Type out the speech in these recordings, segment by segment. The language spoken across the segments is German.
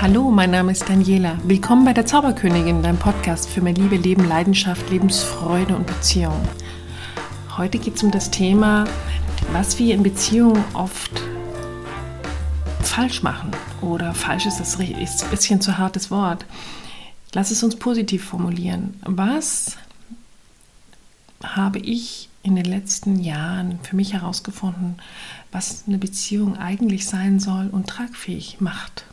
Hallo, mein Name ist Daniela. Willkommen bei der Zauberkönigin, deinem Podcast für mehr Liebe, Leben, Leidenschaft, Lebensfreude und Beziehung. Heute geht es um das Thema, was wir in Beziehungen oft falsch machen. Oder falsch ist das ist ein bisschen zu hartes Wort. Lass es uns positiv formulieren. Was habe ich in den letzten Jahren für mich herausgefunden, was eine Beziehung eigentlich sein soll und tragfähig macht?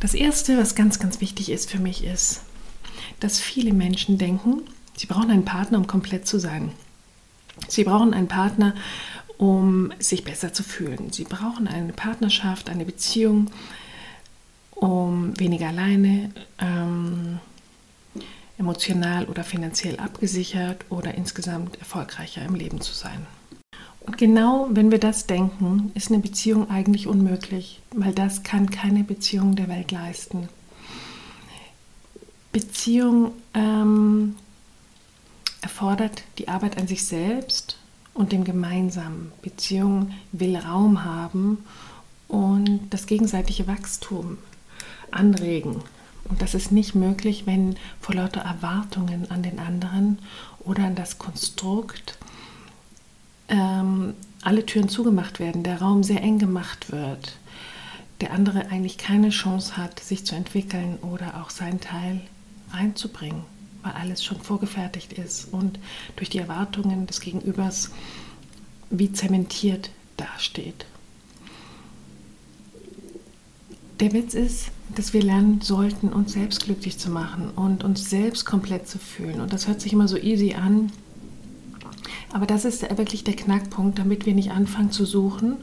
Das Erste, was ganz, ganz wichtig ist für mich, ist, dass viele Menschen denken, sie brauchen einen Partner, um komplett zu sein. Sie brauchen einen Partner, um sich besser zu fühlen. Sie brauchen eine Partnerschaft, eine Beziehung, um weniger alleine, ähm, emotional oder finanziell abgesichert oder insgesamt erfolgreicher im Leben zu sein. Und genau wenn wir das denken, ist eine Beziehung eigentlich unmöglich, weil das kann keine Beziehung der Welt leisten. Beziehung ähm, erfordert die Arbeit an sich selbst und dem Gemeinsamen. Beziehung will Raum haben und das gegenseitige Wachstum anregen. Und das ist nicht möglich, wenn vor lauter Erwartungen an den anderen oder an das Konstrukt ähm, alle Türen zugemacht werden, der Raum sehr eng gemacht wird, der andere eigentlich keine Chance hat, sich zu entwickeln oder auch seinen Teil reinzubringen, weil alles schon vorgefertigt ist und durch die Erwartungen des Gegenübers wie zementiert dasteht. Der Witz ist, dass wir lernen sollten, uns selbst glücklich zu machen und uns selbst komplett zu fühlen. Und das hört sich immer so easy an, aber das ist wirklich der Knackpunkt, damit wir nicht anfangen zu suchen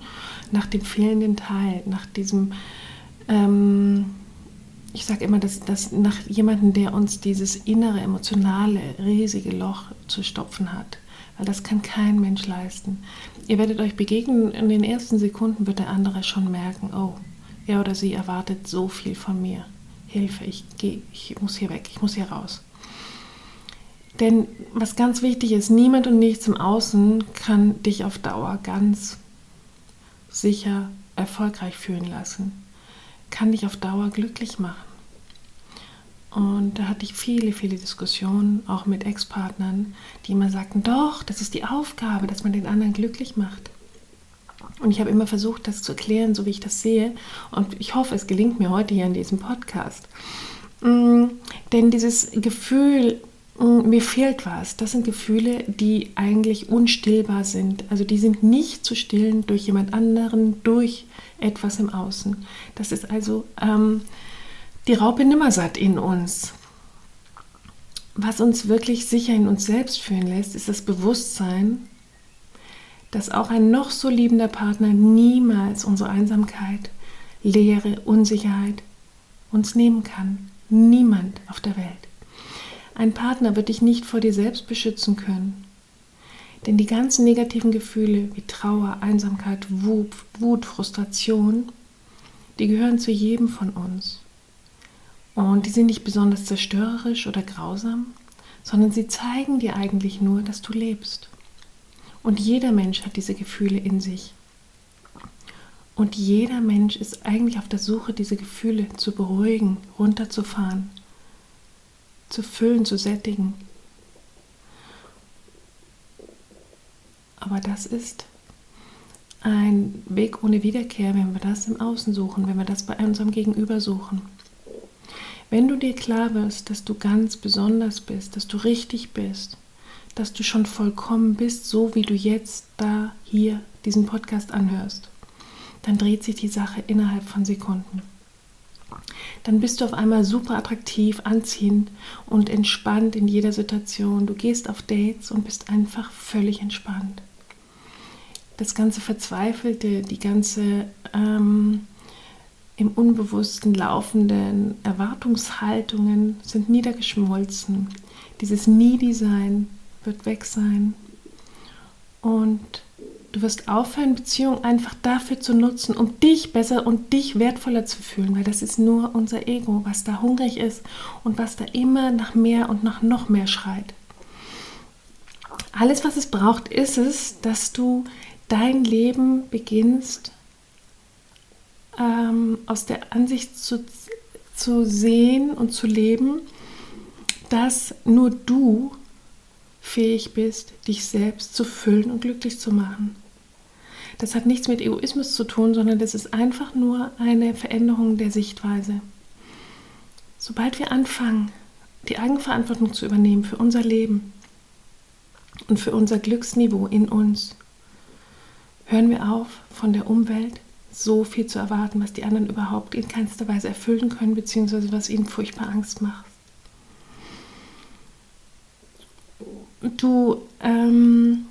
nach dem fehlenden Teil, nach diesem, ähm, ich sage immer, dass, dass nach jemandem, der uns dieses innere, emotionale, riesige Loch zu stopfen hat. Weil das kann kein Mensch leisten. Ihr werdet euch begegnen, in den ersten Sekunden wird der andere schon merken, oh, er oder sie erwartet so viel von mir. Hilfe, ich gehe, ich muss hier weg, ich muss hier raus. Denn was ganz wichtig ist, niemand und nichts im Außen kann dich auf Dauer ganz sicher erfolgreich fühlen lassen, kann dich auf Dauer glücklich machen. Und da hatte ich viele, viele Diskussionen, auch mit Ex-Partnern, die immer sagten, doch, das ist die Aufgabe, dass man den anderen glücklich macht. Und ich habe immer versucht, das zu erklären, so wie ich das sehe. Und ich hoffe, es gelingt mir heute hier in diesem Podcast. Mm, denn dieses Gefühl, mir fehlt was. Das sind Gefühle, die eigentlich unstillbar sind. Also die sind nicht zu stillen durch jemand anderen, durch etwas im Außen. Das ist also ähm, die Raupe Nimmersatt in uns. Was uns wirklich sicher in uns selbst fühlen lässt, ist das Bewusstsein, dass auch ein noch so liebender Partner niemals unsere Einsamkeit, Leere, Unsicherheit uns nehmen kann. Niemand auf der Welt. Ein Partner wird dich nicht vor dir selbst beschützen können. Denn die ganzen negativen Gefühle wie Trauer, Einsamkeit, Wut, Wut, Frustration, die gehören zu jedem von uns. Und die sind nicht besonders zerstörerisch oder grausam, sondern sie zeigen dir eigentlich nur, dass du lebst. Und jeder Mensch hat diese Gefühle in sich. Und jeder Mensch ist eigentlich auf der Suche, diese Gefühle zu beruhigen, runterzufahren zu füllen, zu sättigen. Aber das ist ein Weg ohne Wiederkehr, wenn wir das im Außen suchen, wenn wir das bei unserem Gegenüber suchen. Wenn du dir klar wirst, dass du ganz besonders bist, dass du richtig bist, dass du schon vollkommen bist, so wie du jetzt da hier diesen Podcast anhörst, dann dreht sich die Sache innerhalb von Sekunden dann bist du auf einmal super attraktiv, anziehend und entspannt in jeder Situation. Du gehst auf Dates und bist einfach völlig entspannt. Das ganze Verzweifelte, die ganze ähm, im Unbewussten laufenden Erwartungshaltungen sind niedergeschmolzen. Dieses Nie-Design wird weg sein. Und Du wirst aufhören, Beziehungen einfach dafür zu nutzen, um dich besser und dich wertvoller zu fühlen, weil das ist nur unser Ego, was da hungrig ist und was da immer nach mehr und nach noch mehr schreit. Alles, was es braucht, ist es, dass du dein Leben beginnst ähm, aus der Ansicht zu, zu sehen und zu leben, dass nur du fähig bist, dich selbst zu füllen und glücklich zu machen. Das hat nichts mit Egoismus zu tun, sondern das ist einfach nur eine Veränderung der Sichtweise. Sobald wir anfangen, die Eigenverantwortung zu übernehmen für unser Leben und für unser Glücksniveau in uns, hören wir auf, von der Umwelt so viel zu erwarten, was die anderen überhaupt in keinster Weise erfüllen können, beziehungsweise was ihnen furchtbar Angst macht. Du ähm,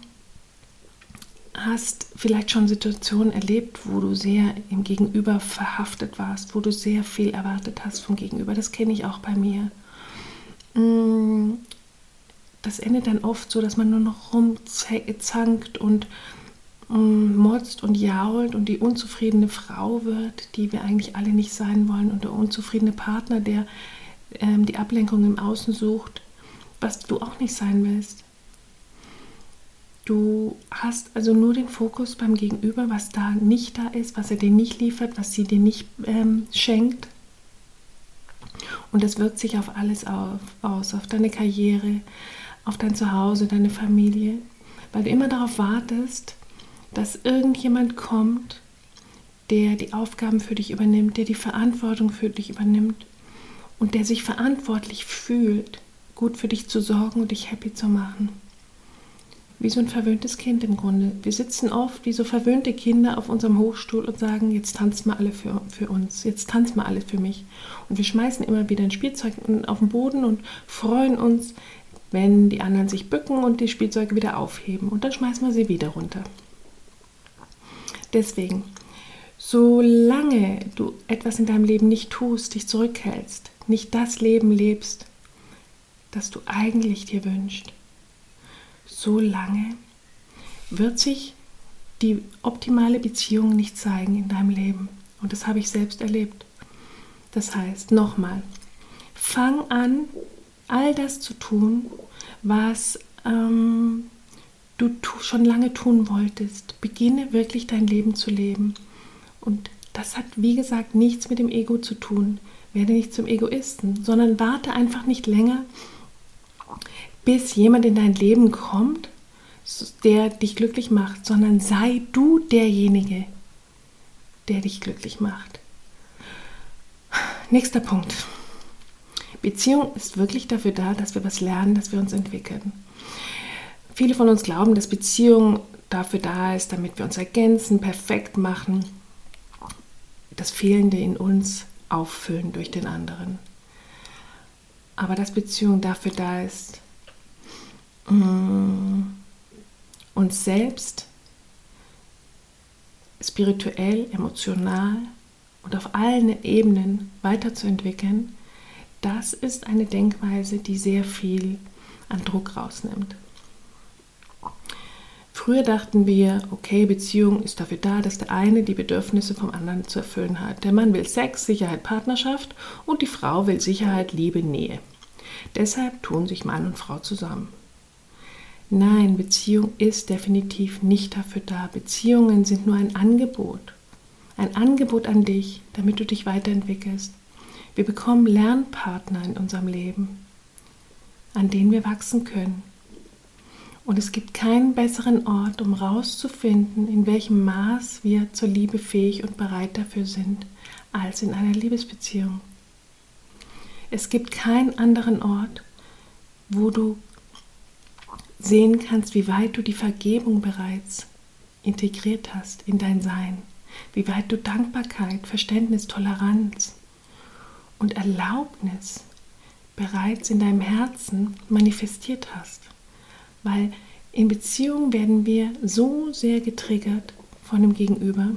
hast vielleicht schon Situationen erlebt, wo du sehr im Gegenüber verhaftet warst, wo du sehr viel erwartet hast vom Gegenüber. Das kenne ich auch bei mir. Mm, das endet dann oft so, dass man nur noch rumzankt und mm, motzt und jault und die unzufriedene Frau wird, die wir eigentlich alle nicht sein wollen, und der unzufriedene Partner, der ähm, die Ablenkung im Außen sucht, was du auch nicht sein willst. Du hast also nur den Fokus beim Gegenüber, was da nicht da ist, was er dir nicht liefert, was sie dir nicht ähm, schenkt. Und das wirkt sich auf alles auf, aus, auf deine Karriere, auf dein Zuhause, deine Familie, weil du immer darauf wartest, dass irgendjemand kommt, der die Aufgaben für dich übernimmt, der die Verantwortung für dich übernimmt und der sich verantwortlich fühlt, gut für dich zu sorgen und dich happy zu machen wie so ein verwöhntes Kind im Grunde. Wir sitzen oft wie so verwöhnte Kinder auf unserem Hochstuhl und sagen, jetzt tanzt mal alle für, für uns, jetzt tanzt mal alle für mich. Und wir schmeißen immer wieder ein Spielzeug auf den Boden und freuen uns, wenn die anderen sich bücken und die Spielzeuge wieder aufheben. Und dann schmeißen wir sie wieder runter. Deswegen, solange du etwas in deinem Leben nicht tust, dich zurückhältst, nicht das Leben lebst, das du eigentlich dir wünschst, so lange wird sich die optimale Beziehung nicht zeigen in deinem Leben. Und das habe ich selbst erlebt. Das heißt, nochmal, fang an, all das zu tun, was ähm, du schon lange tun wolltest. Beginne wirklich dein Leben zu leben. Und das hat, wie gesagt, nichts mit dem Ego zu tun. Werde nicht zum Egoisten, sondern warte einfach nicht länger, bis jemand in dein Leben kommt, der dich glücklich macht, sondern sei du derjenige, der dich glücklich macht. Nächster Punkt. Beziehung ist wirklich dafür da, dass wir was lernen, dass wir uns entwickeln. Viele von uns glauben, dass Beziehung dafür da ist, damit wir uns ergänzen, perfekt machen, das Fehlende in uns auffüllen durch den anderen. Aber dass Beziehung dafür da ist. Uns selbst spirituell, emotional und auf allen Ebenen weiterzuentwickeln, das ist eine Denkweise, die sehr viel an Druck rausnimmt. Früher dachten wir, okay, Beziehung ist dafür da, dass der eine die Bedürfnisse vom anderen zu erfüllen hat. Der Mann will Sex, Sicherheit, Partnerschaft und die Frau will Sicherheit, Liebe, Nähe. Deshalb tun sich Mann und Frau zusammen. Nein, Beziehung ist definitiv nicht dafür da. Beziehungen sind nur ein Angebot. Ein Angebot an dich, damit du dich weiterentwickelst. Wir bekommen Lernpartner in unserem Leben, an denen wir wachsen können. Und es gibt keinen besseren Ort, um herauszufinden, in welchem Maß wir zur Liebe fähig und bereit dafür sind, als in einer Liebesbeziehung. Es gibt keinen anderen Ort, wo du sehen kannst, wie weit du die Vergebung bereits integriert hast in dein Sein, wie weit du Dankbarkeit, Verständnis, Toleranz und Erlaubnis bereits in deinem Herzen manifestiert hast. Weil in Beziehungen werden wir so sehr getriggert von dem Gegenüber,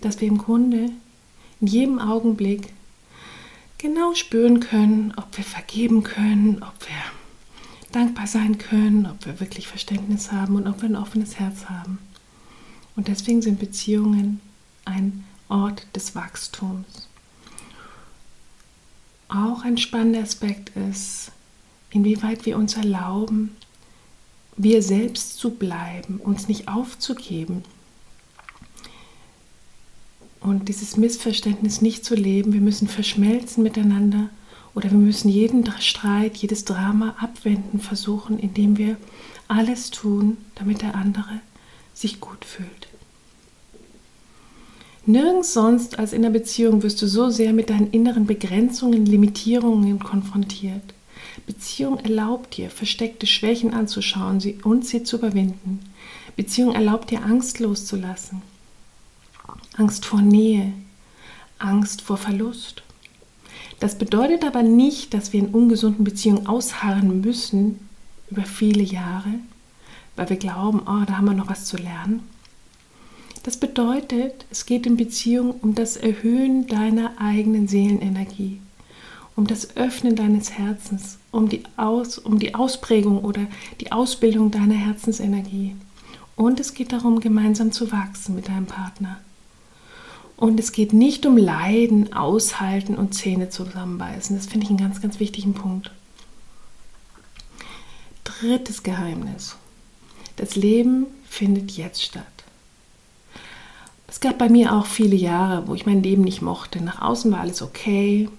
dass wir im Grunde in jedem Augenblick genau spüren können, ob wir vergeben können, ob wir dankbar sein können, ob wir wirklich Verständnis haben und ob wir ein offenes Herz haben. Und deswegen sind Beziehungen ein Ort des Wachstums. Auch ein spannender Aspekt ist, inwieweit wir uns erlauben, wir selbst zu bleiben, uns nicht aufzugeben. und dieses Missverständnis nicht zu leben. Wir müssen verschmelzen miteinander oder wir müssen jeden Streit, jedes Drama abwenden versuchen, indem wir alles tun, damit der andere sich gut fühlt. Nirgends sonst als in der Beziehung wirst du so sehr mit deinen inneren Begrenzungen, Limitierungen konfrontiert. Beziehung erlaubt dir, versteckte Schwächen anzuschauen und sie zu überwinden. Beziehung erlaubt dir, Angst loszulassen. Angst vor Nähe, Angst vor Verlust. Das bedeutet aber nicht, dass wir in ungesunden Beziehungen ausharren müssen über viele Jahre, weil wir glauben, oh, da haben wir noch was zu lernen. Das bedeutet, es geht in Beziehung um das Erhöhen deiner eigenen Seelenenergie, um das Öffnen deines Herzens, um die, Aus, um die Ausprägung oder die Ausbildung deiner Herzensenergie. Und es geht darum, gemeinsam zu wachsen mit deinem Partner. Und es geht nicht um Leiden, Aushalten und Zähne zusammenbeißen. Das finde ich einen ganz, ganz wichtigen Punkt. Drittes Geheimnis. Das Leben findet jetzt statt. Es gab bei mir auch viele Jahre, wo ich mein Leben nicht mochte. Nach außen war alles okay.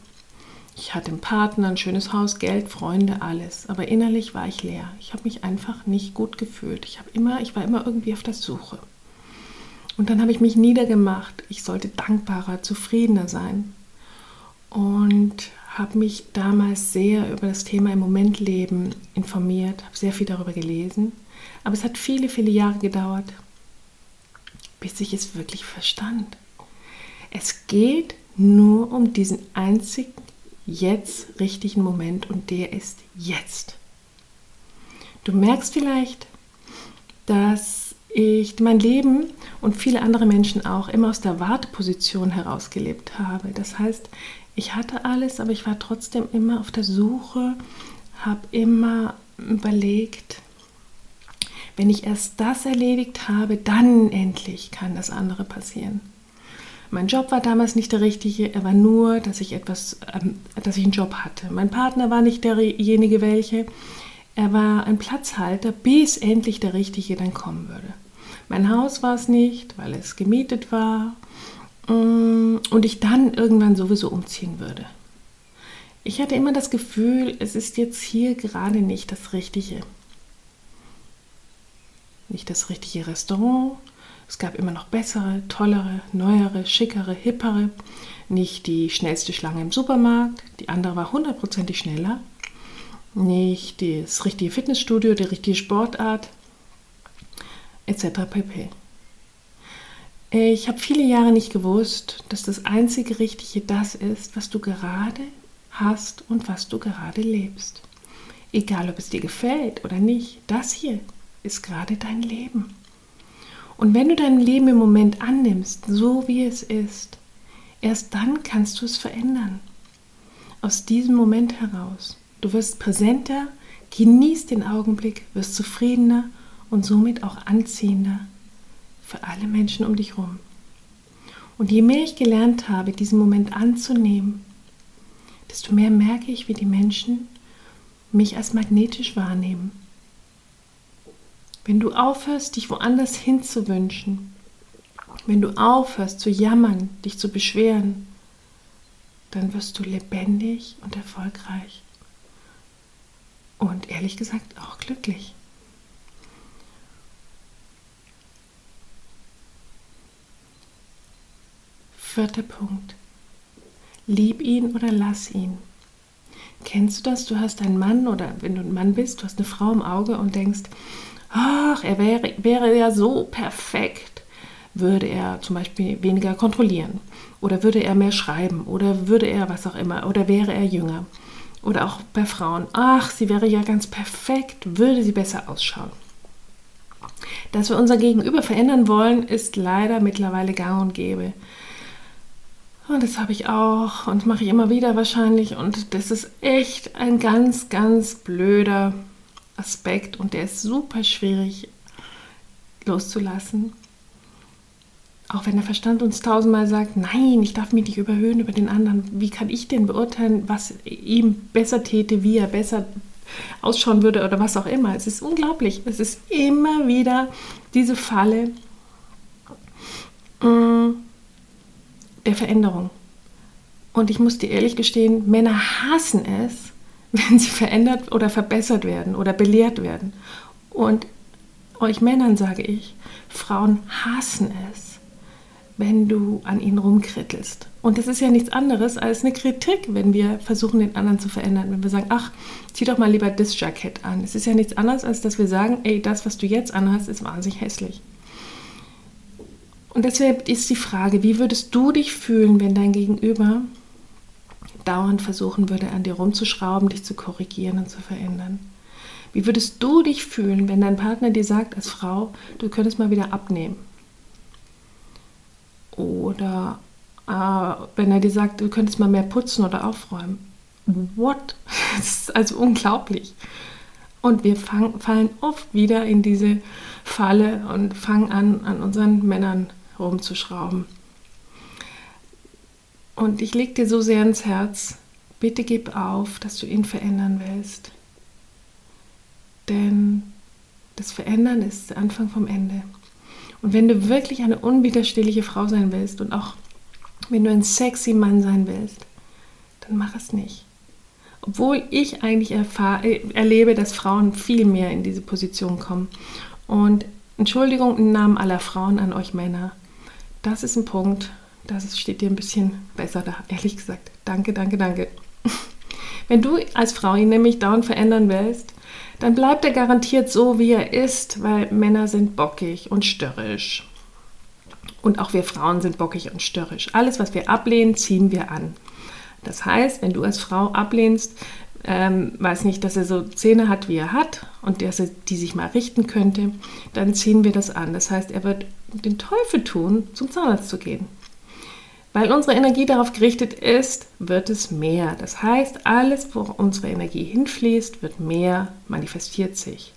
Ich hatte einen Partner, ein schönes Haus, Geld, Freunde, alles. Aber innerlich war ich leer. Ich habe mich einfach nicht gut gefühlt. Ich, immer, ich war immer irgendwie auf der Suche. Und dann habe ich mich niedergemacht. Ich sollte dankbarer, zufriedener sein. Und habe mich damals sehr über das Thema im Moment leben informiert, habe sehr viel darüber gelesen. Aber es hat viele, viele Jahre gedauert, bis ich es wirklich verstand. Es geht nur um diesen einzigen jetzt richtigen Moment und der ist jetzt. Du merkst vielleicht, dass ich mein Leben und viele andere Menschen auch immer aus der Warteposition herausgelebt habe. Das heißt, ich hatte alles, aber ich war trotzdem immer auf der Suche, habe immer überlegt, wenn ich erst das erledigt habe, dann endlich kann das andere passieren. Mein Job war damals nicht der richtige, er war nur, dass ich etwas, ähm, dass ich einen Job hatte. Mein Partner war nicht derjenige welche. Er war ein Platzhalter, bis endlich der richtige dann kommen würde. Mein Haus war es nicht, weil es gemietet war mm, und ich dann irgendwann sowieso umziehen würde. Ich hatte immer das Gefühl, es ist jetzt hier gerade nicht das Richtige. Nicht das richtige Restaurant. Es gab immer noch bessere, tollere, neuere, schickere, hippere. Nicht die schnellste Schlange im Supermarkt. Die andere war hundertprozentig schneller. Nicht das richtige Fitnessstudio, die richtige Sportart etc. pp. Ich habe viele Jahre nicht gewusst, dass das einzige Richtige das ist, was du gerade hast und was du gerade lebst. Egal, ob es dir gefällt oder nicht, das hier ist gerade dein Leben. Und wenn du dein Leben im Moment annimmst, so wie es ist, erst dann kannst du es verändern. Aus diesem Moment heraus. Du wirst präsenter, genießt den Augenblick, wirst zufriedener und somit auch anziehender für alle Menschen um dich herum. Und je mehr ich gelernt habe, diesen Moment anzunehmen, desto mehr merke ich, wie die Menschen mich als magnetisch wahrnehmen. Wenn du aufhörst, dich woanders hinzuwünschen, wenn du aufhörst zu jammern, dich zu beschweren, dann wirst du lebendig und erfolgreich. Und ehrlich gesagt auch glücklich. Vierter Punkt. Lieb ihn oder lass ihn. Kennst du das? Du hast einen Mann oder wenn du ein Mann bist, du hast eine Frau im Auge und denkst, ach, er wäre, wäre ja so perfekt, würde er zum Beispiel weniger kontrollieren oder würde er mehr schreiben oder würde er was auch immer oder wäre er jünger. Oder auch bei Frauen, ach, sie wäre ja ganz perfekt, würde sie besser ausschauen. Dass wir unser Gegenüber verändern wollen, ist leider mittlerweile gang und gäbe. Und das habe ich auch und mache ich immer wieder wahrscheinlich. Und das ist echt ein ganz, ganz blöder Aspekt und der ist super schwierig loszulassen. Auch wenn der Verstand uns tausendmal sagt, nein, ich darf mich nicht überhöhen über den anderen. Wie kann ich denn beurteilen, was ihm besser täte, wie er besser ausschauen würde oder was auch immer. Es ist unglaublich. Es ist immer wieder diese Falle. Mmh der Veränderung. Und ich muss dir ehrlich gestehen, Männer hassen es, wenn sie verändert oder verbessert werden oder belehrt werden. Und euch Männern sage ich, Frauen hassen es, wenn du an ihnen rumkrittelst. Und das ist ja nichts anderes als eine Kritik, wenn wir versuchen, den anderen zu verändern. Wenn wir sagen, ach, zieh doch mal lieber das Jackett an. Es ist ja nichts anderes, als dass wir sagen, ey, das, was du jetzt anhast, ist wahnsinnig hässlich. Und deshalb ist die Frage, wie würdest du dich fühlen, wenn dein Gegenüber dauernd versuchen würde, an dir rumzuschrauben, dich zu korrigieren und zu verändern? Wie würdest du dich fühlen, wenn dein Partner dir sagt als Frau, du könntest mal wieder abnehmen? Oder äh, wenn er dir sagt, du könntest mal mehr putzen oder aufräumen. What? Das ist also unglaublich. Und wir fang, fallen oft wieder in diese Falle und fangen an, an unseren Männern rumzuschrauben. Und ich lege dir so sehr ins Herz, bitte gib auf, dass du ihn verändern willst. Denn das Verändern ist der Anfang vom Ende. Und wenn du wirklich eine unwiderstehliche Frau sein willst und auch wenn du ein sexy Mann sein willst, dann mach es nicht. Obwohl ich eigentlich äh, erlebe, dass Frauen viel mehr in diese Position kommen. Und Entschuldigung im Namen aller Frauen an euch Männer. Das ist ein Punkt, das steht dir ein bisschen besser da, ehrlich gesagt. Danke, danke, danke. Wenn du als Frau ihn nämlich dauernd verändern willst, dann bleibt er garantiert so, wie er ist, weil Männer sind bockig und störrisch. Und auch wir Frauen sind bockig und störrisch. Alles, was wir ablehnen, ziehen wir an. Das heißt, wenn du als Frau ablehnst, ähm, weiß nicht, dass er so Zähne hat, wie er hat und dass er die sich mal richten könnte, dann ziehen wir das an. Das heißt, er wird den Teufel tun, zum Zahnarzt zu gehen. Weil unsere Energie darauf gerichtet ist, wird es mehr. Das heißt, alles, wo unsere Energie hinfließt, wird mehr, manifestiert sich.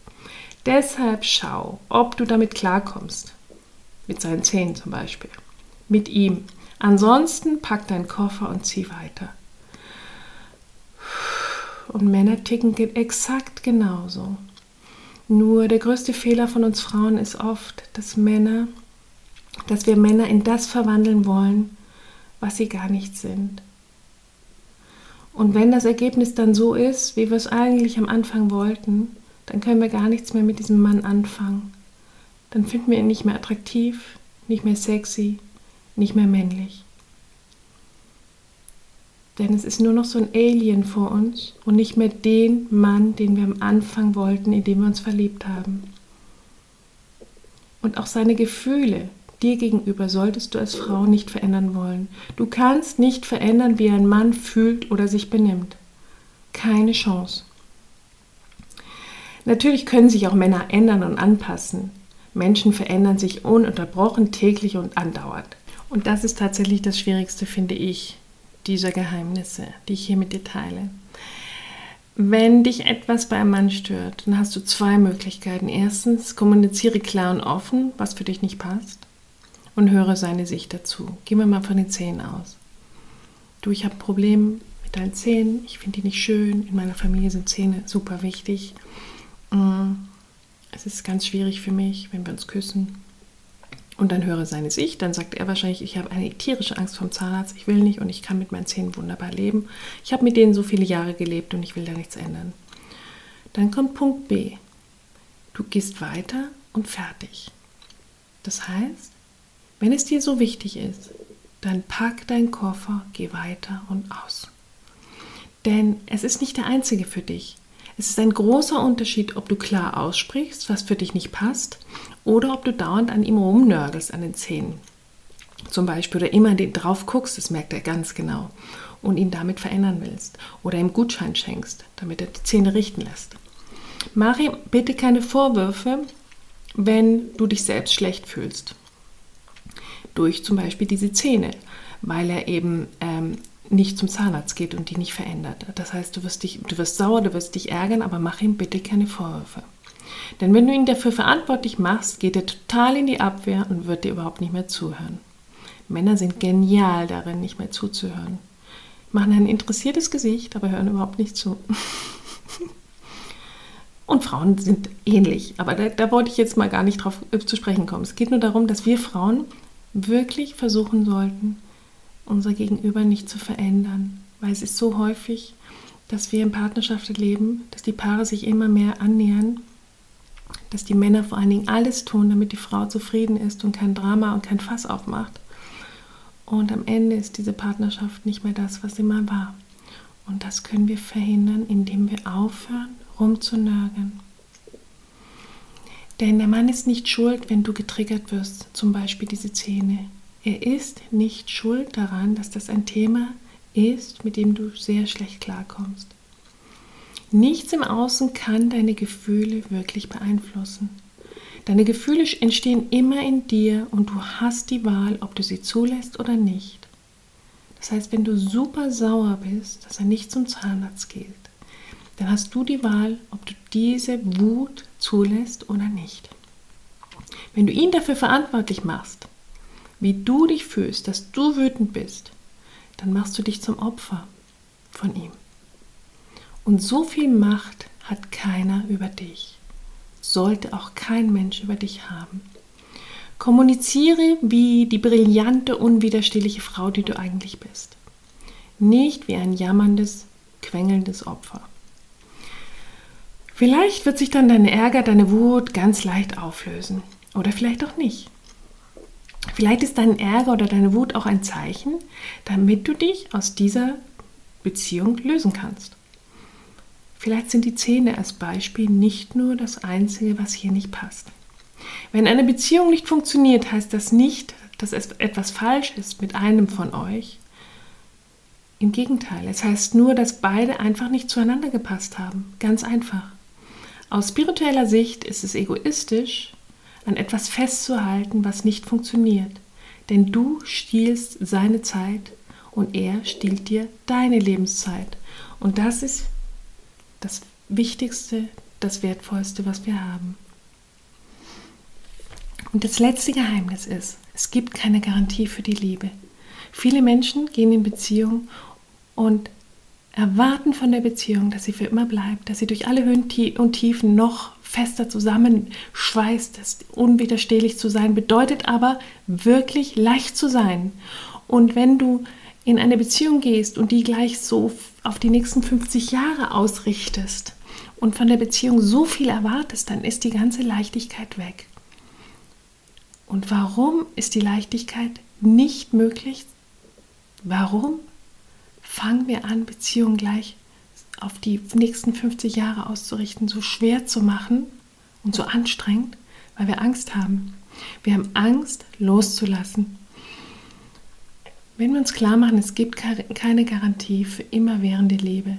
Deshalb schau, ob du damit klarkommst. Mit seinen Zähnen zum Beispiel. Mit ihm. Ansonsten pack deinen Koffer und zieh weiter. Und Männer ticken exakt genauso. Nur der größte Fehler von uns Frauen ist oft, dass Männer, dass wir Männer in das verwandeln wollen, was sie gar nicht sind. Und wenn das Ergebnis dann so ist, wie wir es eigentlich am Anfang wollten, dann können wir gar nichts mehr mit diesem Mann anfangen. Dann finden wir ihn nicht mehr attraktiv, nicht mehr sexy, nicht mehr männlich. Denn es ist nur noch so ein Alien vor uns und nicht mehr den Mann, den wir am Anfang wollten, in dem wir uns verliebt haben. Und auch seine Gefühle, dir gegenüber solltest du als Frau nicht verändern wollen. Du kannst nicht verändern, wie ein Mann fühlt oder sich benimmt. Keine Chance. Natürlich können sich auch Männer ändern und anpassen. Menschen verändern sich ununterbrochen, täglich und andauernd. Und das ist tatsächlich das Schwierigste, finde ich, dieser Geheimnisse, die ich hier mit dir teile. Wenn dich etwas bei einem Mann stört, dann hast du zwei Möglichkeiten. Erstens, kommuniziere klar und offen, was für dich nicht passt und höre seine Sicht dazu. Gehen wir mal von den Zähnen aus. Du, ich habe ein Problem mit deinen Zähnen, ich finde die nicht schön, in meiner Familie sind Zähne super wichtig. Mm, es ist ganz schwierig für mich, wenn wir uns küssen. Und dann höre seine Sicht, dann sagt er wahrscheinlich, ich habe eine tierische Angst vom Zahnarzt, ich will nicht und ich kann mit meinen Zähnen wunderbar leben. Ich habe mit denen so viele Jahre gelebt und ich will da nichts ändern. Dann kommt Punkt B. Du gehst weiter und fertig. Das heißt, wenn es dir so wichtig ist, dann pack deinen Koffer, geh weiter und aus. Denn es ist nicht der einzige für dich. Es ist ein großer Unterschied, ob du klar aussprichst, was für dich nicht passt, oder ob du dauernd an ihm rumnörgelst, an den Zähnen. Zum Beispiel, oder immer drauf guckst, das merkt er ganz genau, und ihn damit verändern willst. Oder ihm Gutschein schenkst, damit er die Zähne richten lässt. Mach ihm bitte keine Vorwürfe, wenn du dich selbst schlecht fühlst durch zum Beispiel diese Zähne, weil er eben ähm, nicht zum Zahnarzt geht und die nicht verändert. Das heißt, du wirst, dich, du wirst sauer, du wirst dich ärgern, aber mach ihm bitte keine Vorwürfe. Denn wenn du ihn dafür verantwortlich machst, geht er total in die Abwehr und wird dir überhaupt nicht mehr zuhören. Männer sind genial darin, nicht mehr zuzuhören. Machen ein interessiertes Gesicht, aber hören überhaupt nicht zu. Und Frauen sind ähnlich, aber da, da, wollte ich jetzt mal gar nicht drauf zu sprechen kommen. Es geht nur darum, dass wir Frauen wirklich versuchen sollten, unser Gegenüber nicht zu verändern, weil es ist so häufig, dass wir in Partnerschaft erleben, dass die Paare sich immer mehr annähern, dass die Männer vor allen Dingen alles tun, damit die Frau zufrieden ist und kein Drama und kein Fass aufmacht. Und am Ende ist diese Partnerschaft nicht mehr das, was sie mal war. Und das können wir verhindern, indem wir aufhören, rumzunörgeln. Denn der Mann ist nicht schuld, wenn du getriggert wirst, zum Beispiel diese Zähne. Er ist nicht schuld daran, dass das ein Thema ist, mit dem du sehr schlecht klarkommst. Nichts im Außen kann deine Gefühle wirklich beeinflussen. Deine Gefühle entstehen immer in dir und du hast die Wahl, ob du sie zulässt oder nicht. Das heißt, wenn du super sauer bist, dass er nicht zum Zahnarzt geht, dann hast du die Wahl, ob du diese Wut zulässt oder nicht. Wenn du ihn dafür verantwortlich machst, wie du dich fühlst, dass du wütend bist, dann machst du dich zum Opfer von ihm. Und so viel Macht hat keiner über dich. Sollte auch kein Mensch über dich haben. Kommuniziere wie die brillante, unwiderstehliche Frau, die du eigentlich bist. Nicht wie ein jammerndes, quengelndes Opfer. Vielleicht wird sich dann dein Ärger, deine Wut ganz leicht auflösen. Oder vielleicht auch nicht. Vielleicht ist dein Ärger oder deine Wut auch ein Zeichen, damit du dich aus dieser Beziehung lösen kannst. Vielleicht sind die Zähne als Beispiel nicht nur das Einzige, was hier nicht passt. Wenn eine Beziehung nicht funktioniert, heißt das nicht, dass etwas falsch ist mit einem von euch. Im Gegenteil, es heißt nur, dass beide einfach nicht zueinander gepasst haben. Ganz einfach. Aus spiritueller Sicht ist es egoistisch, an etwas festzuhalten, was nicht funktioniert. Denn du stiehlst seine Zeit und er stiehlt dir deine Lebenszeit. Und das ist das Wichtigste, das Wertvollste, was wir haben. Und das letzte Geheimnis ist, es gibt keine Garantie für die Liebe. Viele Menschen gehen in Beziehung und erwarten von der Beziehung, dass sie für immer bleibt, dass sie durch alle Höhen und Tiefen noch fester zusammenschweißt. Das unwiderstehlich zu sein bedeutet aber wirklich leicht zu sein. Und wenn du in eine Beziehung gehst und die gleich so auf die nächsten 50 Jahre ausrichtest und von der Beziehung so viel erwartest, dann ist die ganze Leichtigkeit weg. Und warum ist die Leichtigkeit nicht möglich? Warum fangen wir an, Beziehungen gleich auf die nächsten 50 Jahre auszurichten, so schwer zu machen und so anstrengend, weil wir Angst haben. Wir haben Angst, loszulassen. Wenn wir uns klar machen, es gibt keine Garantie für immerwährende Liebe,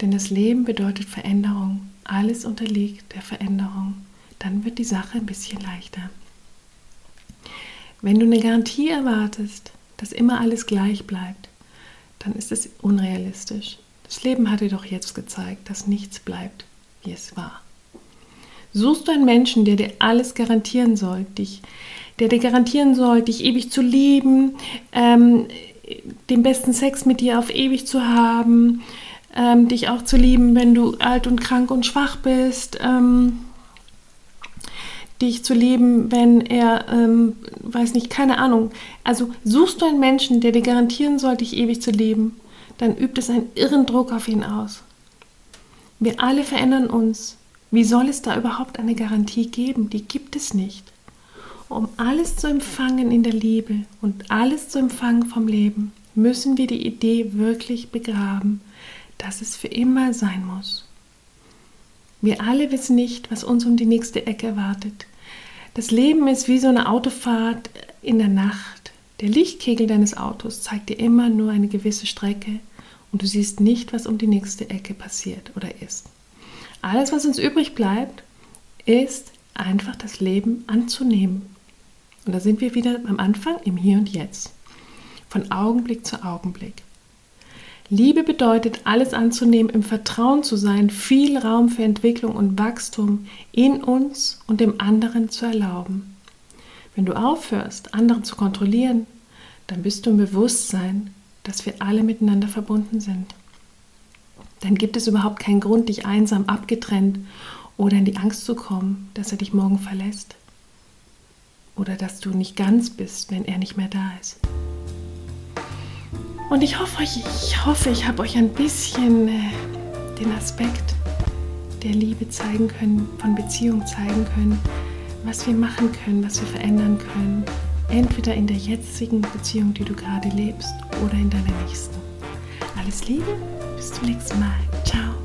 denn das Leben bedeutet Veränderung, alles unterliegt der Veränderung, dann wird die Sache ein bisschen leichter. Wenn du eine Garantie erwartest, dass immer alles gleich bleibt, dann ist es unrealistisch. Das Leben hat dir doch jetzt gezeigt, dass nichts bleibt, wie es war. Suchst du einen Menschen, der dir alles garantieren soll, dich, der dir garantieren soll, dich ewig zu lieben, ähm, den besten Sex mit dir auf ewig zu haben, ähm, dich auch zu lieben, wenn du alt und krank und schwach bist, ähm, dich zu lieben, wenn er, ähm, weiß nicht, keine Ahnung. Also suchst du einen Menschen, der dir garantieren soll, dich ewig zu lieben, dann übt es einen irren Druck auf ihn aus. Wir alle verändern uns. Wie soll es da überhaupt eine Garantie geben? Die gibt es nicht. Um alles zu empfangen in der Liebe und alles zu empfangen vom Leben, müssen wir die Idee wirklich begraben, dass es für immer sein muss. Wir alle wissen nicht, was uns um die nächste Ecke erwartet. Das Leben ist wie so eine Autofahrt in der Nacht. Der Lichtkegel deines Autos zeigt dir immer nur eine gewisse Strecke und du siehst nicht, was um die nächste Ecke passiert oder ist. Alles, was uns übrig bleibt, ist einfach das Leben anzunehmen. Und da sind wir wieder am Anfang im Hier und Jetzt. Von Augenblick zu Augenblick. Liebe bedeutet, alles anzunehmen, im Vertrauen zu sein, viel Raum für Entwicklung und Wachstum in uns und dem anderen zu erlauben. Wenn du aufhörst, anderen zu kontrollieren, dann bist du im Bewusstsein, dass wir alle miteinander verbunden sind. Dann gibt es überhaupt keinen Grund, dich einsam abgetrennt oder in die Angst zu kommen, dass er dich morgen verlässt. Oder dass du nicht ganz bist, wenn er nicht mehr da ist. Und ich hoffe, ich, hoffe, ich habe euch ein bisschen äh, den Aspekt der Liebe zeigen können, von Beziehung zeigen können, was wir machen können, was wir verändern können. Entweder in der jetzigen Beziehung, die du gerade lebst, oder in deiner nächsten. Alles Liebe, bis zum nächsten Mal. Ciao.